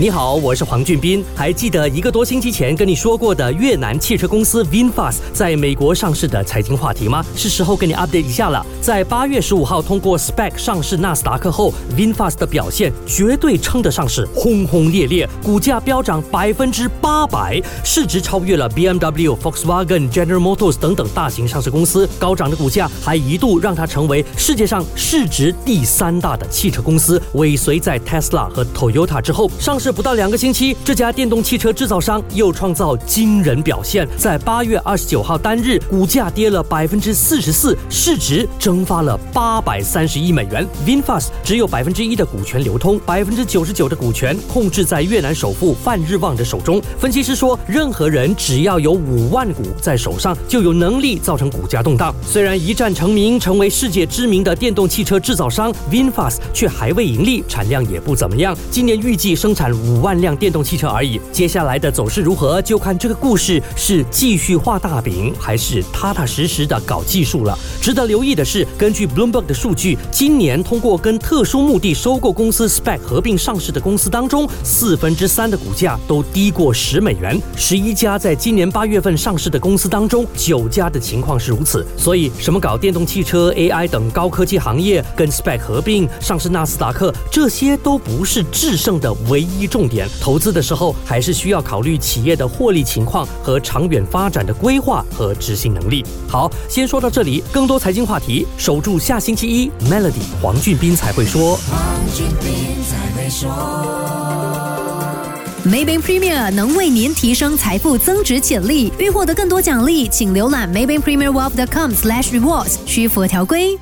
你好，我是黄俊斌。还记得一个多星期前跟你说过的越南汽车公司 VinFast 在美国上市的财经话题吗？是时候跟你 update 一下了。在八月十五号通过 SPAC 上市纳斯达克后，VinFast 的表现绝对称得上是轰轰烈烈，股价飙涨百分之八百，市值超越了 BMW、Volkswagen、General Motors 等等大型上市公司。高涨的股价还一度让它成为世界上市值第三大的汽车公司，尾随在 Tesla 和 Toyota 之后。上市。不到两个星期，这家电动汽车制造商又创造惊人表现。在八月二十九号单日，股价跌了百分之四十四，市值蒸发了八百三十亿美元。VinFast 只有百分之一的股权流通，百分之九十九的股权控制在越南首富范日旺的手中。分析师说，任何人只要有五万股在手上，就有能力造成股价动荡。虽然一战成名，成为世界知名的电动汽车制造商，VinFast 却还未盈利，产量也不怎么样。今年预计生产。五万辆电动汽车而已，接下来的走势如何，就看这个故事是继续画大饼，还是踏踏实实的搞技术了。值得留意的是，根据 Bloomberg 的数据，今年通过跟特殊目的收购公司 SPAC 合并上市的公司当中，四分之三的股价都低过十美元。十一家在今年八月份上市的公司当中，九家的情况是如此。所以，什么搞电动汽车、AI 等高科技行业，跟 SPAC 合并上市纳斯达克，这些都不是制胜的唯一。重点投资的时候，还是需要考虑企业的获利情况和长远发展的规划和执行能力。好，先说到这里，更多财经话题，守住下星期一，Melody 黄俊斌才会说。黄俊斌才会说。Maybank Premier 能为您提升财富增值潜力。欲获得更多奖励，请浏览 Maybank Premier Wealth.com/rewards，需符合条规。